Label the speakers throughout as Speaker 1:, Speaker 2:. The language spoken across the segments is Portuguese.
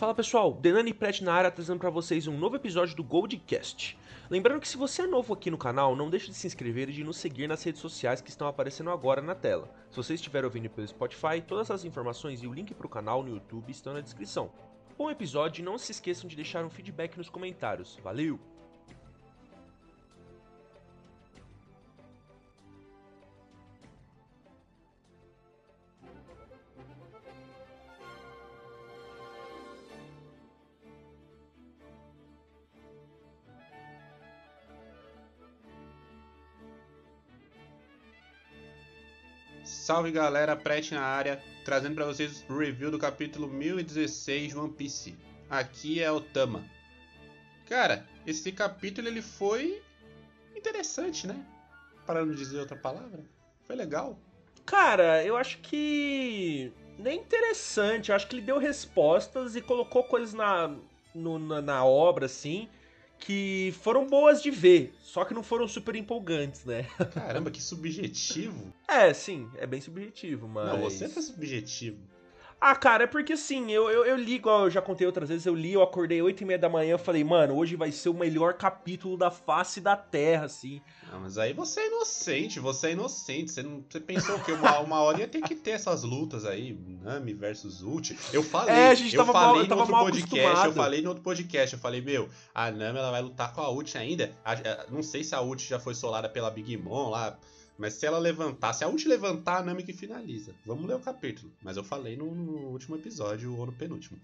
Speaker 1: Fala pessoal, Denani Pret na área trazendo para vocês um novo episódio do Goldcast. Lembrando que se você é novo aqui no canal, não deixe de se inscrever e de nos seguir nas redes sociais que estão aparecendo agora na tela. Se você estiver ouvindo pelo Spotify, todas as informações e o link para o canal no YouTube estão na descrição. Bom episódio e não se esqueçam de deixar um feedback nos comentários. Valeu!
Speaker 2: Salve galera, Prete na área, trazendo para vocês o review do capítulo 1016 de One Piece. Aqui é o Tama. Cara, esse capítulo ele foi interessante, né? Para não dizer outra palavra. Foi legal.
Speaker 1: Cara, eu acho que. Nem interessante, eu acho que ele deu respostas e colocou coisas na, no, na, na obra, assim, que foram boas de ver, só que não foram super empolgantes, né?
Speaker 2: Caramba, que subjetivo.
Speaker 1: É, sim, é bem subjetivo, mas.
Speaker 2: Não, você foi subjetivo.
Speaker 1: Ah, cara, é porque assim, eu, eu, eu li, igual eu já contei outras vezes, eu li, eu acordei 8 e meia da manhã, eu falei, mano, hoje vai ser o melhor capítulo da face da Terra, assim.
Speaker 2: Não, mas aí você é inocente, você é inocente. Você, não, você pensou que uma, uma hora ia ter que ter essas lutas aí, Nami versus Ult. Eu falei,
Speaker 1: É, a gente
Speaker 2: eu
Speaker 1: tava
Speaker 2: falei
Speaker 1: mal- eu
Speaker 2: no
Speaker 1: tava
Speaker 2: outro podcast,
Speaker 1: acostumado.
Speaker 2: eu falei no outro podcast, eu falei, meu, a Nami ela vai lutar com a Ult ainda. A- a- não sei se a Ult já foi solada pela Big Mom lá, mas se ela levantar, se a Ult levantar, a Nami que finaliza. Vamos ler o capítulo. Mas eu falei no, no último episódio ou no penúltimo.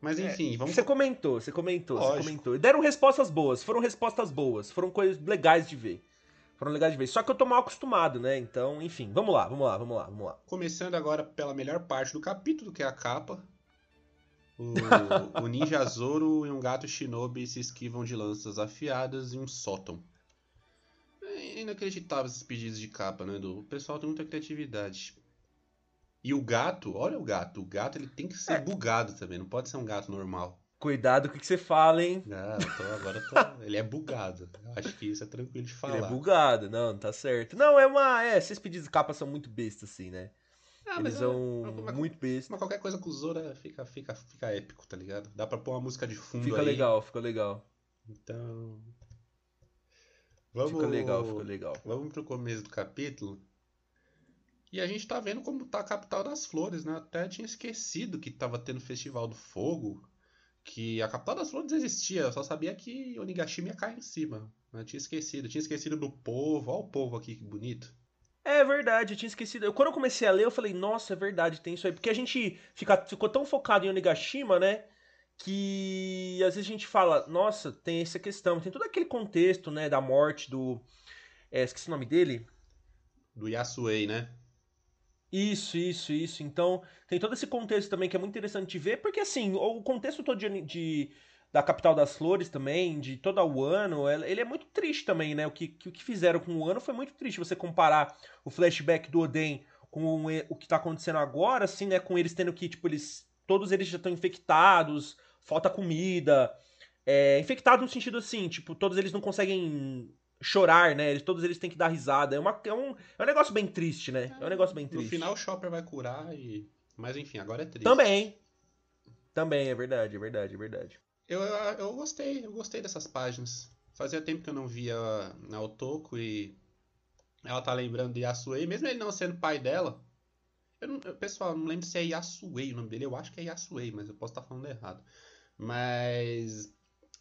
Speaker 2: Mas enfim, vamos
Speaker 1: Você comentou, você comentou, você
Speaker 2: Lógico.
Speaker 1: comentou. E deram respostas boas, foram respostas boas, foram coisas legais de ver. Foram legais de ver. Só que eu tô mal acostumado, né? Então, enfim, vamos lá, vamos lá, vamos lá, vamos lá.
Speaker 2: Começando agora pela melhor parte do capítulo, que é a capa. O, o Ninja Zoro e um gato Shinobi se esquivam de lanças afiadas em um sótão. É inacreditável esses pedidos de capa, né? Do... O pessoal tem muita criatividade. E o gato, olha o gato. O gato ele tem que ser
Speaker 1: É.
Speaker 2: bugado também, não pode ser um gato normal.
Speaker 1: Cuidado com o que você fala, hein?
Speaker 2: Ah, eu tô- agora eu tô- ele é bugado. Eu acho que isso é tranquilo de falar.
Speaker 1: Ele é bugado, não, tá certo. Não, é uma. É, esses pedidos de capa são muito bestas, assim, né?
Speaker 2: Ah,
Speaker 1: Eles
Speaker 2: mas,
Speaker 1: são
Speaker 2: mas-
Speaker 1: muito bestas.
Speaker 2: mas qualquer coisa com o Zoro é- fica, fica, fica épico, tá ligado? Dá pra pôr uma música de fundo
Speaker 1: Fica
Speaker 2: aí.
Speaker 1: legal, fica legal.
Speaker 2: Então. Vamos,
Speaker 1: Fica legal, fica legal.
Speaker 2: Vamos pro começo do capítulo. E a gente tá vendo como tá a capital das flores, né? Até tinha esquecido que tava tendo Festival do Fogo. Que a capital das flores existia, eu só sabia que Onigashima ia cair em cima. Eu tinha esquecido, tinha esquecido do povo. Olha o povo aqui, que bonito.
Speaker 1: É verdade, eu tinha esquecido. Eu- quando eu comecei a ler, eu falei, nossa, é verdade, tem isso aí. Porque a gente fica, ficou tão focado em Onigashima, né? Que às vezes a gente fala, nossa, tem essa questão, tem todo aquele contexto, né, da morte do. É, esqueci o nome dele.
Speaker 2: Do Yasuei, né?
Speaker 1: Isso, isso, isso. Então, tem todo esse contexto também que é muito interessante de ver, porque assim, o contexto todo de, de- da capital das flores também, de todo o ano, ele é muito triste também, né? O que, que- o que fizeram com o ano foi muito triste. Você comparar o flashback do Oden com o, o que tá acontecendo agora, assim, né? Com eles tendo que, tipo, eles. Todos eles já estão infectados, falta comida. É, infectado no sentido assim, tipo, todos eles não conseguem chorar, né? Eles- Todos eles têm que dar risada. É, uma, é, um, é um negócio bem triste, né? É um negócio bem triste.
Speaker 2: No final o Chopper vai curar e. Mas enfim, agora é triste.
Speaker 1: Também. Também, é verdade, é verdade, é verdade.
Speaker 2: Eu, eu, gostei, eu gostei dessas páginas. Fazia tempo que eu não via a Otoko e ela tá lembrando de Yasuei, mesmo ele não sendo pai dela. Eu eu- pessoal, eu não lembro se é Yasuei o nome dele, eu acho que é Yasuei, mas eu posso estar falando errado. Mas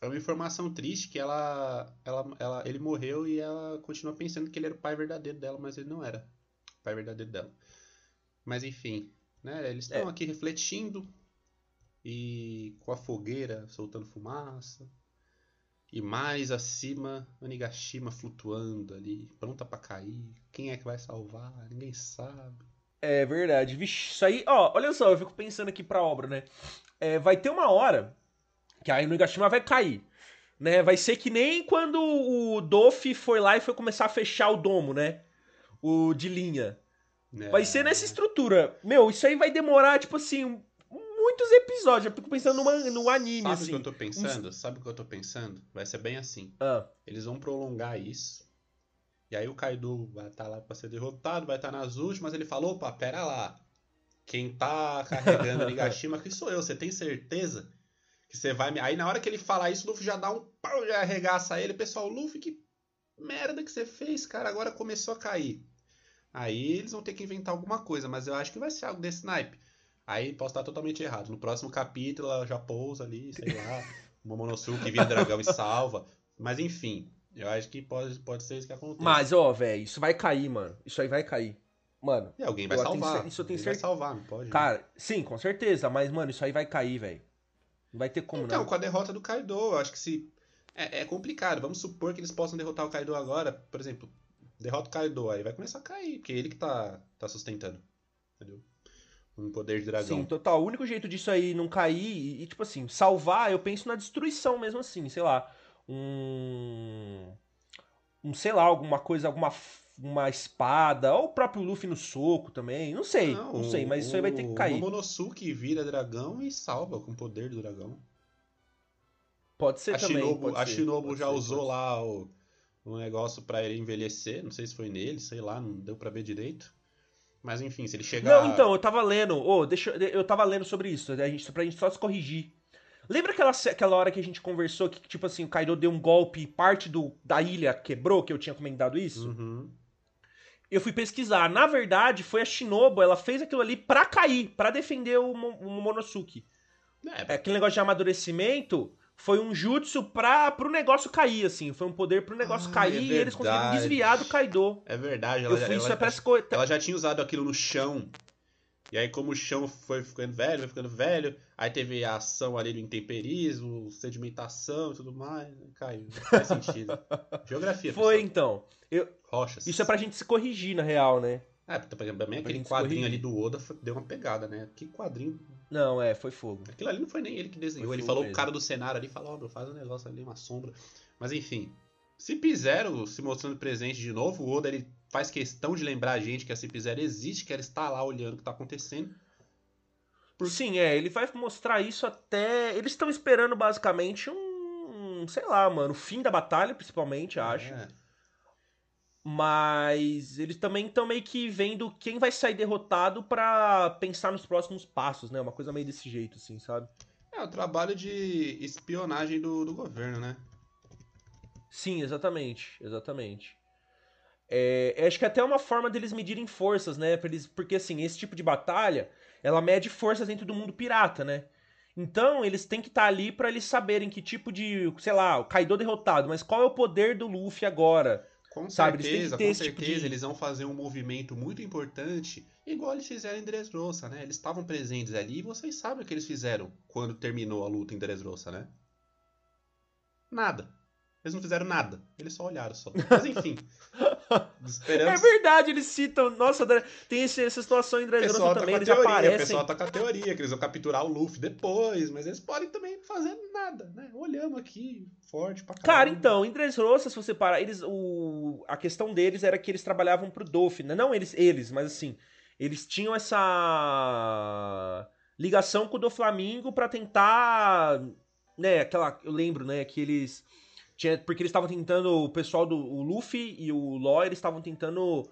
Speaker 2: é uma informação triste que ela, ela, ela, ele morreu e ela continua pensando que ele era o pai verdadeiro dela, mas ele não era o pai verdadeiro dela. Mas enfim, né? Eles estão
Speaker 1: É.
Speaker 2: aqui refletindo e com a fogueira soltando fumaça. E mais acima, Onigashima flutuando ali, pronta pra cair. Quem é que vai salvar? Ninguém sabe.
Speaker 1: É verdade. Vixe, isso aí, ó, olha só, eu fico pensando aqui pra obra, né? É, vai ter uma hora que a Inugashima vai cair. Né? Vai ser que nem quando o Doff foi lá e foi começar a fechar o domo, né? O de linha.
Speaker 2: né?
Speaker 1: Vai ser nessa estrutura. Meu, isso aí vai demorar, tipo assim, muitos episódios. Eu fico pensando numa, no anime,
Speaker 2: Sabe o
Speaker 1: assim.
Speaker 2: que eu tô pensando? Sabe o que eu tô pensando? Vai ser bem assim.
Speaker 1: Ah,
Speaker 2: Eles vão prolongar isso. E aí o Kaido vai estar lá pra ser derrotado, vai estar nas últimas. Ele falou, opa, pera lá. quem tá carregando o Nigashima aqui sou eu, você tem certeza? Que você vai me. Aí na hora que ele falar isso, o Luffy já dá um pau, já arregaça ele. Pessoal, Luffy, que merda que você fez, cara, agora começou a cair. Aí eles vão ter que inventar alguma coisa, mas eu acho que vai ser algo desse naipe. Aí posso estar totalmente errado. No próximo capítulo ela já pousa ali, sei lá, Momonosuke vira dragão e salva. Mas enfim, eu acho que pode, pode ser isso que acontece.
Speaker 1: Mas, ó, velho, isso vai cair, mano. Isso aí vai cair. Mano.
Speaker 2: E alguém vai salvar. Tenho, isso eu tenho certeza. vai salvar, não pode.
Speaker 1: Cara, sim, com certeza. Mas, mano, isso aí vai cair, velho. Não vai ter como,
Speaker 2: então,
Speaker 1: não.
Speaker 2: com a derrota do Kaido, eu acho que se. É, é, complicado. Vamos supor que eles possam derrotar o Kaido agora. Por exemplo, derrota o Kaido, aí vai começar a cair, porque é ele que tá, tá sustentando. Entendeu? Um poder de dragão.
Speaker 1: Sim, total. O único jeito disso aí não cair e, e, tipo assim, salvar, eu penso na destruição mesmo assim, sei lá. Um. Um, sei lá, alguma coisa, alguma uma espada, ou o próprio Luffy no soco também, não sei, não, não sei, mas o, isso aí vai ter que cair. O
Speaker 2: Momonosuke vira dragão e salva com o poder do dragão.
Speaker 1: Pode ser a também.
Speaker 2: Shinobu,
Speaker 1: pode
Speaker 2: a Shinobu já ser, usou lá o, o negócio para ele envelhecer, não sei se foi nele, sei lá, não deu para ver direito. Mas enfim, se ele chegar.
Speaker 1: Não, então, eu tava lendo, oh, deixa, eu tava lendo sobre isso, a gente, pra gente só se corrigir. Lembra aquela, aquela hora que a gente conversou que, tipo assim, o Kaido deu um golpe e parte do, da ilha quebrou, que eu tinha comentado isso?
Speaker 2: Uhum
Speaker 1: eu fui pesquisar. Na verdade, foi a Shinobu, ela fez aquilo ali pra cair, pra defender o, o Momonosuke. É. Aquele negócio de amadurecimento foi um jutsu pra, pro negócio cair, assim. Foi um poder pro negócio ah, cair é e eles conseguiram desviar do Kaido.
Speaker 2: É verdade. Ela,
Speaker 1: fui,
Speaker 2: ela,
Speaker 1: parece
Speaker 2: ela já tinha usado aquilo no chão. E aí, como o chão foi ficando velho, foi ficando velho, aí teve a ação ali do intemperismo, sedimentação e tudo mais, caiu. Não faz sentido. Geografia,
Speaker 1: Foi, pessoal. então. Eu...
Speaker 2: Rochas.
Speaker 1: Isso é pra gente se corrigir, na real, né?
Speaker 2: É, também aquele quadrinho ali do Oda deu uma pegada, né? Que quadrinho.
Speaker 1: Não, é, foi fogo.
Speaker 2: Aquilo ali não foi nem ele que desenhou. Foi ele falou mesmo. o cara do cenário ali, falou, ó, oh, faz um negócio ali, uma sombra. Mas enfim. Se Zero se mostrando presente de novo, o Oda ele faz questão de lembrar a gente que a CP0 existe, que ela está lá olhando o que está acontecendo.
Speaker 1: Por... Sim, é, ele vai mostrar isso até. Eles estão esperando basicamente um. Sei lá, mano, o fim da batalha, principalmente, acho. É. Mas eles também estão meio que vendo quem vai sair derrotado para pensar nos próximos passos, né? Uma coisa meio desse jeito, assim, sabe?
Speaker 2: É, o trabalho de espionagem do, do governo, né?
Speaker 1: Sim, exatamente, exatamente. É, acho que é até uma forma deles medirem forças, né? Eles, porque assim, esse tipo de batalha, ela mede forças dentro do mundo pirata, né? Então, eles têm que estar tá ali para eles saberem que tipo de, sei lá, o Kaido derrotado, mas qual é o poder do Luffy agora?
Speaker 2: Com sabe? certeza, com certeza, tipo de... eles vão fazer um movimento muito importante, igual eles fizeram em Dressrosa, né? Eles estavam presentes ali e vocês sabem o que eles fizeram quando terminou a luta em Dressrosa, né? Nada. Eles não fizeram nada. Eles só olharam só. Mas enfim.
Speaker 1: Esperamos... É verdade, eles citam. Nossa, tem essa situação em Dressrosa
Speaker 2: tá
Speaker 1: também.
Speaker 2: Eles teoria, aparecem. O pessoal tá com a teoria que eles vão capturar o Luffy depois, mas eles podem também fazer nada, né? Olhamos aqui, forte pra
Speaker 1: caramba. Cara, então, em Dressrosa, se você parar, eles, o, a questão deles era que eles trabalhavam pro Dolphin, né? Não eles, eles, mas assim, eles tinham essa ligação com o do Flamingo para tentar, né, aquela, eu lembro, né, que eles tinha, porque eles estavam tentando, o pessoal do o Luffy e o Law, eles estavam tentando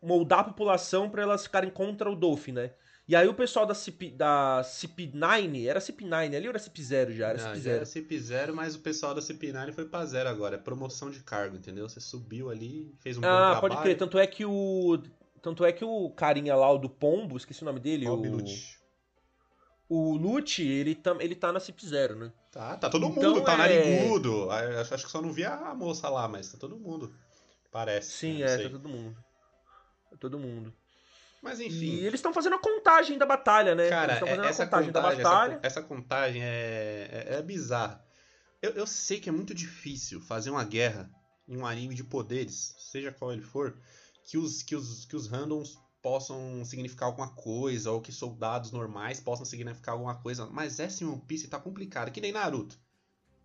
Speaker 1: moldar a população para elas ficarem contra o Dolphin, né? E aí o pessoal da, CP, da CP9, era CP9 ali ou era CP0 já? Era
Speaker 2: Não,
Speaker 1: CP0.
Speaker 2: Já era CP0, mas o pessoal da CP9 foi pra zero agora. É promoção de cargo, entendeu? Você subiu ali, fez um ah, bom trabalho. Ah,
Speaker 1: pode crer. Tanto é que o... Tanto é que o carinha lá, o do Pombo, esqueci o nome dele.
Speaker 2: Bob
Speaker 1: o...
Speaker 2: Lute.
Speaker 1: O Lute, ele, tam, ele tá na CP0, né?
Speaker 2: Tá, tá todo então, mundo, tá é... narigudo. Acho que só não via a moça lá, mas tá todo mundo. Parece.
Speaker 1: Sim, né? é, sei. tá todo mundo. Tá todo mundo.
Speaker 2: Mas enfim.
Speaker 1: E eles estão fazendo a contagem da batalha, né?
Speaker 2: Cara, essa contagem, contagem da batalha. Essa, essa contagem é, é, é bizarra. Eu, eu sei que é muito difícil fazer uma guerra em um anime de poderes, seja qual ele for, que os, que os, que os randoms possam significar alguma coisa, ou que soldados normais possam significar alguma coisa. Mas essa em One Piece tá complicado, que nem Naruto.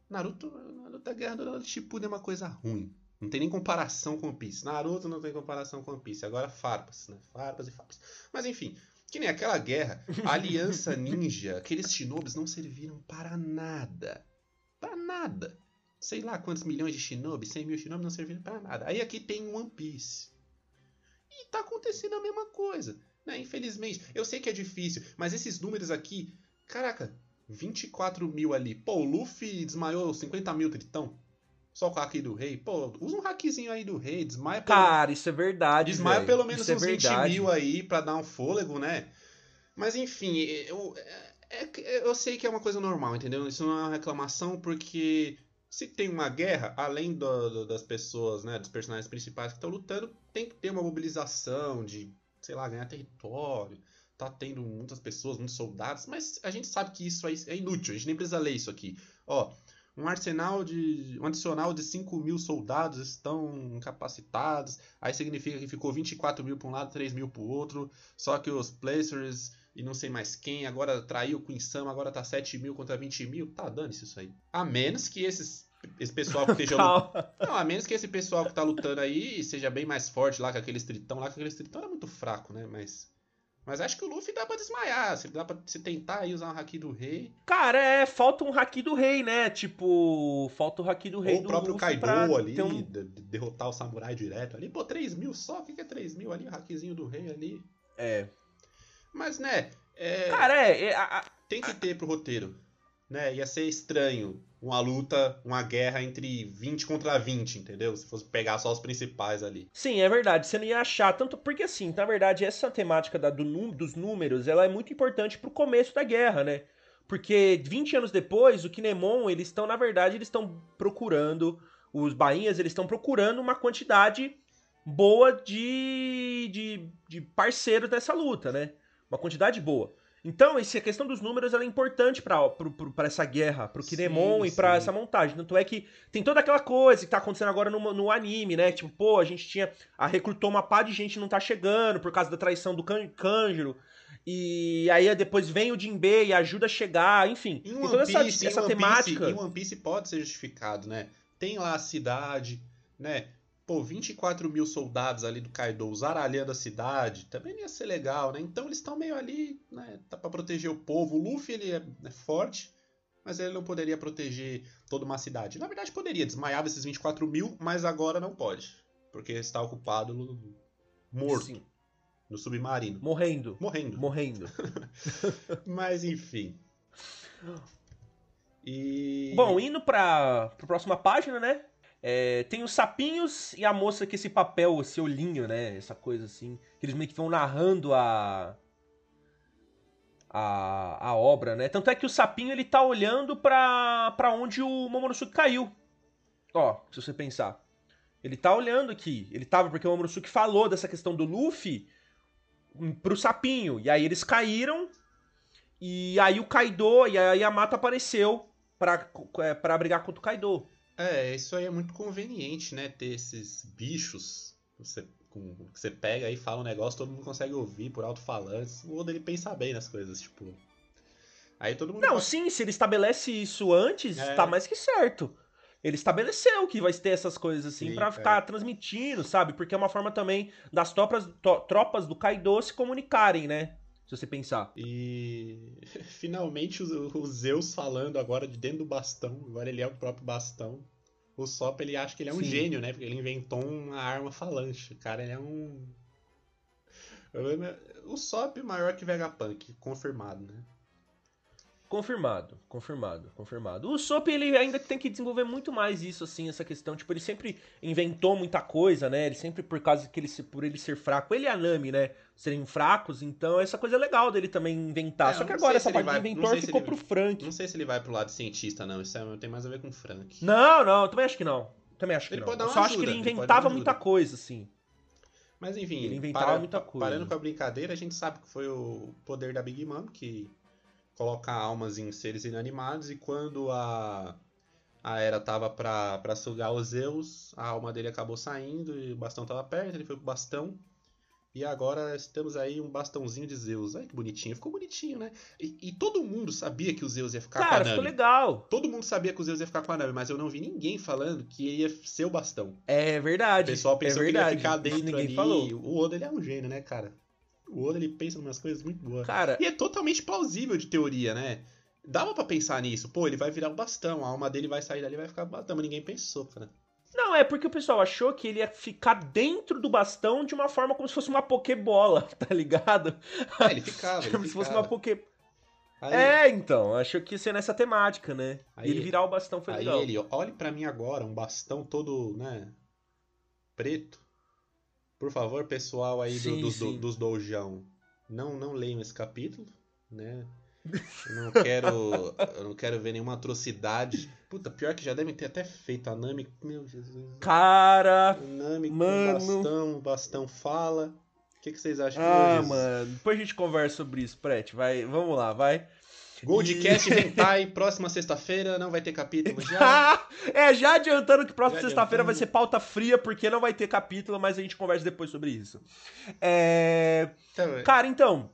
Speaker 2: Naruto, Naruto da Guerra do Shippuden é uma coisa ruim. Não tem nem comparação com One Piece. Naruto não tem comparação com One Piece. Agora farpas, né? Farpas e farpas. Mas enfim, que nem aquela guerra, a Aliança Ninja, aqueles shinobis não serviram para nada. Para nada. Sei lá quantos milhões de shinobis, 100 mil shinobis não serviram para nada. Aí aqui tem One Piece. E tá acontecendo a mesma coisa. Né? Infelizmente. Eu sei que é difícil, mas esses números aqui. Caraca, 24 mil ali. Pô, o Luffy desmaiou 50 mil tritão. Só com o hack do rei. Pô, usa um hackzinho aí do rei. Desmaia
Speaker 1: pelo... Cara, isso é verdade.
Speaker 2: Desmaia véio. pelo menos isso é uns é 20 mil aí pra dar um fôlego, né? Mas enfim, eu, é, é, eu sei que é uma coisa normal, entendeu? Isso não é uma reclamação porque se tem uma guerra, além do, do, das pessoas, né, dos personagens principais que estão lutando, tem que ter uma mobilização de, sei lá, ganhar território. Tá tendo muitas pessoas, muitos soldados, mas a gente sabe que isso é inútil, a gente nem precisa ler isso aqui. Ó, um arsenal de. um adicional de 5 mil soldados estão incapacitados. Aí significa que ficou 24 mil para um lado, 3 mil para o outro. Só que os placers e não sei mais quem, agora traiu o Queen Sam, agora tá 7 mil contra 20 mil. Tá, dane-se isso aí. A menos que esses. Esse pessoal que esteja lutando. Não, a menos que esse pessoal que tá lutando aí seja bem mais forte lá que aquele estritão lá, que aquele estritão era muito fraco, né? Mas. Mas acho que o Luffy dá pra desmaiar. Se dá pra se tentar aí usar um haki do rei.
Speaker 1: Cara, é, falta um haki do rei, né? Tipo, falta o haki do rei
Speaker 2: Ou o próprio Luffy Kaido ali, um... de, de derrotar o samurai direto ali. Pô, 3 mil só? O que é 3 mil ali? O hakizinho do rei ali.
Speaker 1: É.
Speaker 2: Mas, né? É...
Speaker 1: Cara, é. é a, a...
Speaker 2: Tem que ter pro roteiro. Né? Ia ser estranho uma luta, uma guerra entre 20 contra 20, entendeu? Se fosse pegar só os principais ali.
Speaker 1: Sim, é verdade. Você não ia achar tanto. Porque, assim, na verdade, essa temática da, do, dos números ela é muito importante pro começo da guerra, né? Porque 20 anos depois, o Kinemon, eles estão, na verdade, eles estão procurando. Os bainhas, eles estão procurando uma quantidade boa de, de, de parceiros dessa luta, né? Uma quantidade boa. Então, essa questão dos números é importante para essa guerra, pro Kinemon sim, e para essa montagem. Tanto é que tem toda aquela coisa que tá acontecendo agora no, no anime, né? Tipo, pô, a gente tinha. A recrutou uma pá de gente não tá chegando por causa da traição do kan, Kanjuro. E aí depois vem o Jinbei e ajuda a chegar, enfim.
Speaker 2: Em One toda Piece, essa, essa em temática. Piece, em One Piece pode ser justificado, né? Tem lá a cidade, né? Pô, 24 mil soldados ali do Kaido zaralhando a cidade, também ia ser legal, né? Então eles estão meio ali, né? Tá pra proteger o povo. O Luffy, ele é, é forte, mas ele não poderia proteger toda uma cidade. Na verdade, poderia, desmaiava esses 24 mil, mas agora não pode. Porque está ocupado no, morto. Sim. No submarino.
Speaker 1: Morrendo.
Speaker 2: Morrendo.
Speaker 1: Morrendo.
Speaker 2: mas enfim.
Speaker 1: E... Bom, indo pra, pra próxima página, né? É, tem os sapinhos e a moça com esse papel, esse olhinho, né? Essa coisa assim. Que eles meio que vão narrando a. A, a obra, né? Tanto é que o sapinho ele tá olhando pra, pra onde o Momonosuke caiu. Ó, se você pensar. Ele tá olhando aqui. Ele tava, porque o Momonosuke falou dessa questão do Luffy pro sapinho. E aí eles caíram. E aí o Kaido e a Yamato apareceu pra, é, pra brigar contra o Kaido.
Speaker 2: É, isso aí é muito conveniente, né? Ter esses bichos você, com, que você pega e fala um negócio, todo mundo consegue ouvir por alto-falantes. O Oda ele pensa bem nas coisas, tipo. Aí todo mundo.
Speaker 1: Não, pode... sim, se ele estabelece isso antes, é. tá mais que certo. Ele estabeleceu que vai ter essas coisas assim para ficar é. transmitindo, sabe? Porque é uma forma também das tropas, tropas do Kaido se comunicarem, né? Se você pensar.
Speaker 2: E finalmente o, o, Zeus falando agora de dentro do bastão. Agora ele é o próprio bastão. O Sop ele acha que ele é um Sim. gênio, né? Porque ele inventou uma arma falante. Cara ele é um. O Sop maior que Vegapunk, confirmado, né?
Speaker 1: Confirmado, confirmado, confirmado. O Sop ele ainda tem que desenvolver muito mais isso, assim, essa questão. Tipo, ele sempre inventou muita coisa, né? Ele sempre, por causa que ele, por ele ser fraco, ele e a Nami, né? Serem fracos, então essa coisa é legal dele também inventar. É, Só que agora essa parte vai, do inventor ficou ele, pro Frank.
Speaker 2: Não sei se ele vai pro lado cientista, não. Isso é, tem mais a ver com o Frank.
Speaker 1: Não, não, eu também acho que não. Também acho que ele não. Eu só ajuda, acho que ele inventava ele muita coisa, assim.
Speaker 2: Mas enfim,
Speaker 1: ele inventava para, muita coisa.
Speaker 2: Parando com a brincadeira, a gente sabe que foi o poder da Big Mom que coloca almas em seres inanimados e quando a a Era tava pra, pra sugar os Zeus, a alma dele acabou saindo e o bastão tava perto, ele foi pro bastão. E agora temos aí um bastãozinho de Zeus. Olha que bonitinho, ficou bonitinho, né? E, e todo mundo sabia que o Zeus ia ficar
Speaker 1: Cara,
Speaker 2: com a Nami.
Speaker 1: ficou legal.
Speaker 2: Todo mundo sabia que o Zeus ia ficar com a Nami, mas eu não vi ninguém falando que ia ser o bastão.
Speaker 1: É verdade.
Speaker 2: O pessoal pensou
Speaker 1: é
Speaker 2: que ia ficar dentro ninguém ali. Falou. O Oda ele é um gênio, né, cara? O Oda ele pensa em umas coisas muito boas.
Speaker 1: Cara,
Speaker 2: e é totalmente plausível de teoria, né? Dava para pensar nisso. Pô, ele vai virar o bastão, a alma dele vai sair dali e vai ficar bastão, mas ninguém pensou, cara.
Speaker 1: Não, é porque o pessoal achou que ele ia ficar dentro do bastão de uma forma como se fosse uma Pokébola, tá ligado?
Speaker 2: É, ele ficava. Ele
Speaker 1: como se
Speaker 2: ficava.
Speaker 1: fosse uma Poké.
Speaker 2: Aí,
Speaker 1: É, então, achou que ia ser nessa temática, né?
Speaker 2: Aí-
Speaker 1: ele virar o bastão foi
Speaker 2: aí
Speaker 1: legal.
Speaker 2: ele, olhe pra mim agora, um bastão todo, né, preto. Por favor, pessoal aí do-
Speaker 1: Sim,
Speaker 2: dos, do, dos doujão, não, não leiam esse capítulo, né? Eu não quero, eu não quero ver nenhuma atrocidade. Puta, pior que já devem ter até feito a Nami. Meu Jesus.
Speaker 1: Cara.
Speaker 2: Nami com
Speaker 1: Mano.
Speaker 2: bastão, o bastão fala. O que, que vocês acham?
Speaker 1: Ah, mano. Depois a gente conversa sobre isso, Prete. Vai, vamos lá, vai.
Speaker 2: Goldcast
Speaker 1: E-
Speaker 2: Hentai, próxima sexta-feira, não vai ter capítulo já.
Speaker 1: é, já adiantando que próxima sexta-feira vai ser pauta fria, porque não vai ter capítulo, mas a gente conversa depois sobre isso. É.
Speaker 2: Então,
Speaker 1: Cara, então.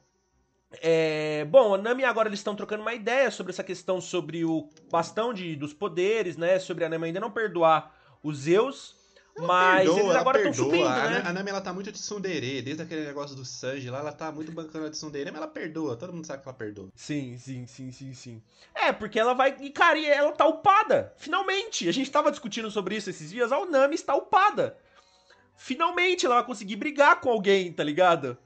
Speaker 1: é, Bom, a Nami agora eles estão trocando uma ideia sobre essa questão sobre o bastão de, dos poderes, né? Sobre a Nami ainda não perdoar os Zeus. Mas
Speaker 2: perdoa,
Speaker 1: eles agora estão subindo,
Speaker 2: a,
Speaker 1: né?
Speaker 2: A Nami ela tá muito de tsundere, desde aquele negócio do Sanji lá, ela tá muito bancando a de tsundere, mas ela perdoa, todo mundo sabe que ela perdoa.
Speaker 1: Sim, sim, sim, sim, sim. É, porque ela vai. E, cara, e ela tá upada. Finalmente! A gente tava discutindo sobre isso esses dias. A Nami está upada. Finalmente ela vai conseguir brigar com alguém, tá ligado?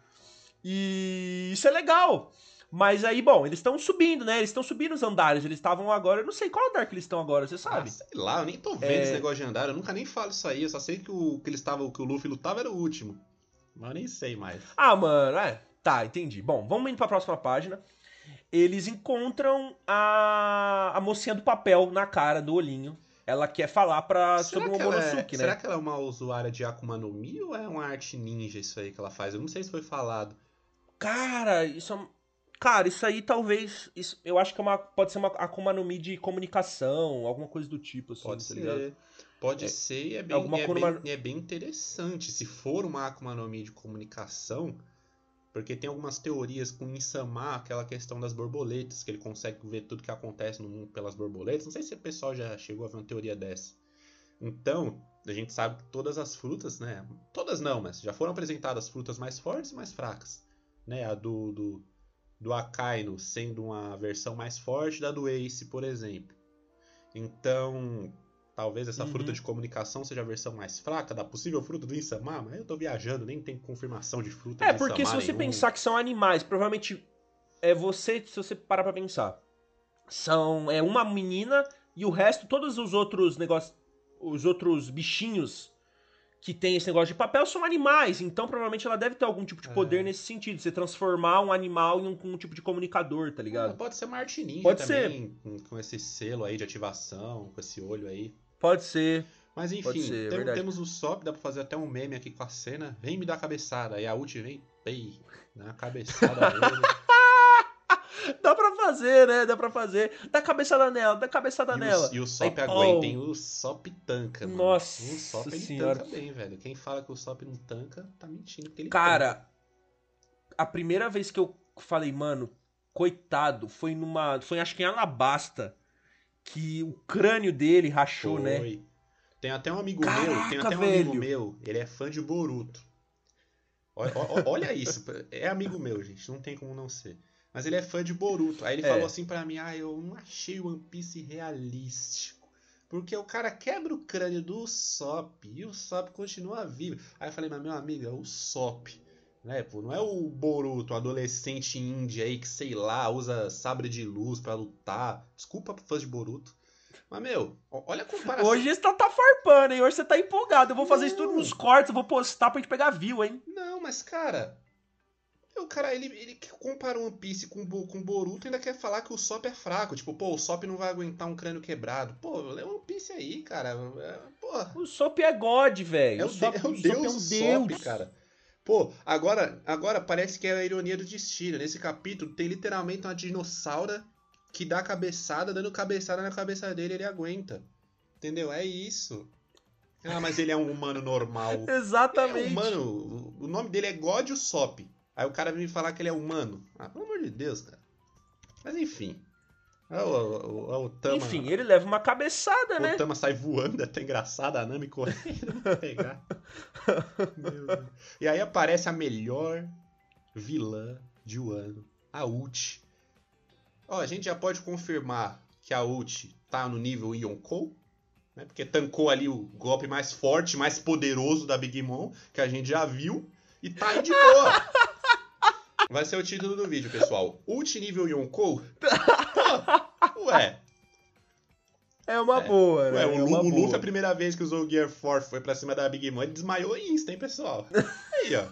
Speaker 1: E isso é legal. Mas aí, bom, eles estão subindo, né? Eles estão subindo os andares. Eles estavam agora. Eu não sei qual andar que eles estão agora, você sabe?
Speaker 2: Ah, sei lá, eu nem tô vendo
Speaker 1: É.
Speaker 2: esse negócio de andar, eu nunca nem falo isso aí, eu só sei que o que eles estavam, que o Luffy lutava era o último. Mas eu nem sei mais.
Speaker 1: Ah, mano, é. Tá, entendi. Bom, vamos indo pra próxima página. Eles encontram a, a mocinha do papel na cara do olhinho. Ela quer falar pra, sobre o
Speaker 2: ela é,
Speaker 1: Momonosuke, né?
Speaker 2: será que ela é uma usuária de Akuma no Mi ou é uma arte ninja isso aí que ela faz? Eu não sei se foi falado.
Speaker 1: Cara, isso é... Cara, isso aí talvez. isso- eu acho que é uma, pode ser uma Akuma no Mi de comunicação, alguma coisa do tipo, assim,
Speaker 2: Pode
Speaker 1: tá ligado?
Speaker 2: ser. Pode
Speaker 1: É,
Speaker 2: ser e é bem, é,
Speaker 1: Akuma-
Speaker 2: bem, é bem interessante. Se for uma Akuma no Mi de comunicação, porque tem algumas teorias com Insama, aquela questão das borboletas, que ele consegue ver tudo que acontece no mundo pelas borboletas. Não sei se o pessoal já chegou a ver uma teoria dessa. Então, a gente sabe que todas as frutas, né? Todas não, mas já foram apresentadas frutas mais fortes e mais fracas. Né? A do, do, do Akainu sendo uma versão mais forte da do Ace, por exemplo. Então, talvez essa
Speaker 1: Uhum.
Speaker 2: fruta de comunicação seja a versão mais fraca da possível fruta do Insama, mas eu tô viajando, nem tem confirmação de fruta
Speaker 1: É,
Speaker 2: de
Speaker 1: porque se você
Speaker 2: nenhum.
Speaker 1: pensar que são animais, provavelmente é você, se você parar pra pensar, são é uma menina e o resto, todos os outros negócios, os outros bichinhos que tem esse negócio de papel são animais, então provavelmente ela deve ter algum tipo de poder
Speaker 2: É.
Speaker 1: nesse sentido, você transformar um animal em um, um tipo de comunicador, tá
Speaker 2: Ah,
Speaker 1: ligado?
Speaker 2: pode ser uma arte ninja
Speaker 1: Pode
Speaker 2: também, com, com esse selo aí de ativação, com esse olho aí.
Speaker 1: Pode ser.
Speaker 2: Mas enfim,
Speaker 1: ser, é
Speaker 2: tem-
Speaker 1: verdade.
Speaker 2: temos o Sop, dá pra fazer até um meme aqui com a cena. Vem me dar a cabeçada. E a ult vem, pei, na cabeçada nele.
Speaker 1: Fazer, né? Dá pra fazer. Dá cabeçada nela, dá cabeçada
Speaker 2: E
Speaker 1: nela.
Speaker 2: o, e o Sop aguenta, hein? O Sop tanca, mano.
Speaker 1: Nossa
Speaker 2: O Sop ele
Speaker 1: senhora.
Speaker 2: tanca bem, velho. Quem fala que o Sop não tanca, tá mentindo. Porque ele
Speaker 1: Cara, a primeira vez que eu falei, mano, coitado, foi numa. Foi acho que em Alabasta. Que o crânio dele rachou, né?
Speaker 2: Foi. Tem até um amigo
Speaker 1: Caraca,
Speaker 2: meu, tem até um amigo
Speaker 1: velho.
Speaker 2: meu, ele é fã de Boruto. Olha- olha isso, é amigo meu, gente, não tem como não ser. Mas ele é fã de Boruto. Aí ele
Speaker 1: É.
Speaker 2: falou assim pra mim: "Ah, eu não achei o One Piece realístico, porque o cara quebra o crânio do Sop e o Sop continua vivo". Aí eu falei: "Mas meu amigo, é o Sop". Né, pô, não é o Boruto, o adolescente índia aí que, sei lá, usa sabre de luz pra lutar. Desculpa fãs de Boruto. Mas, meu, olha a comparação.
Speaker 1: Hoje você tá, tá farpando, hein? Hoje você tá empolgado. Eu vou fazer isso tudo
Speaker 2: Não.
Speaker 1: nos cortes, eu vou postar pra gente pegar view, hein?
Speaker 2: Não, mas cara. O cara, ele, ele compara One Piece com, com Boruto e ainda quer falar que o Sop é fraco. Tipo, pô, o Sop não vai aguentar um crânio quebrado. Pô, lê One Piece aí, cara. É, pô,
Speaker 1: O Sop é God, velho.
Speaker 2: é o,
Speaker 1: Sop,
Speaker 2: de- é o
Speaker 1: o Sop
Speaker 2: deus
Speaker 1: é um
Speaker 2: Sop,
Speaker 1: deus.
Speaker 2: cara. Pô, agora, agora parece que é a ironia do destino. Nesse capítulo tem literalmente uma dinossauro que dá cabeçada, dando cabeçada na cabeça dele ele aguenta. Entendeu? É isso. Ah, mas ele é um humano normal.
Speaker 1: Exatamente.
Speaker 2: É humano. O nome dele é God Usopp. Aí o cara vem me falar que ele é humano. Ah, pelo amor de Deus, cara. Mas enfim. É o, o, o, o Tama.
Speaker 1: Enfim, ele leva uma cabeçada, né?
Speaker 2: O Tama sai voando, é até engraçado, a Nami correndo pra pegar. E aí aparece a melhor vilã de Wano, a Uchi. Ó, a gente já pode confirmar que a Uchi tá no nível Yonkou, né? Porque tancou ali o golpe mais forte, mais poderoso da Big Mom, que a gente já viu, e tá aí de boa. Vai ser o título do vídeo, pessoal. Ultinível Yonkou? Pô, ué.
Speaker 1: É uma é. boa, né?
Speaker 2: Ué, o, é o Luffy, a primeira vez que usou o Gear 4 foi pra cima da Big Mom, ele desmaiou insta, hein, pessoal? Aí, ó.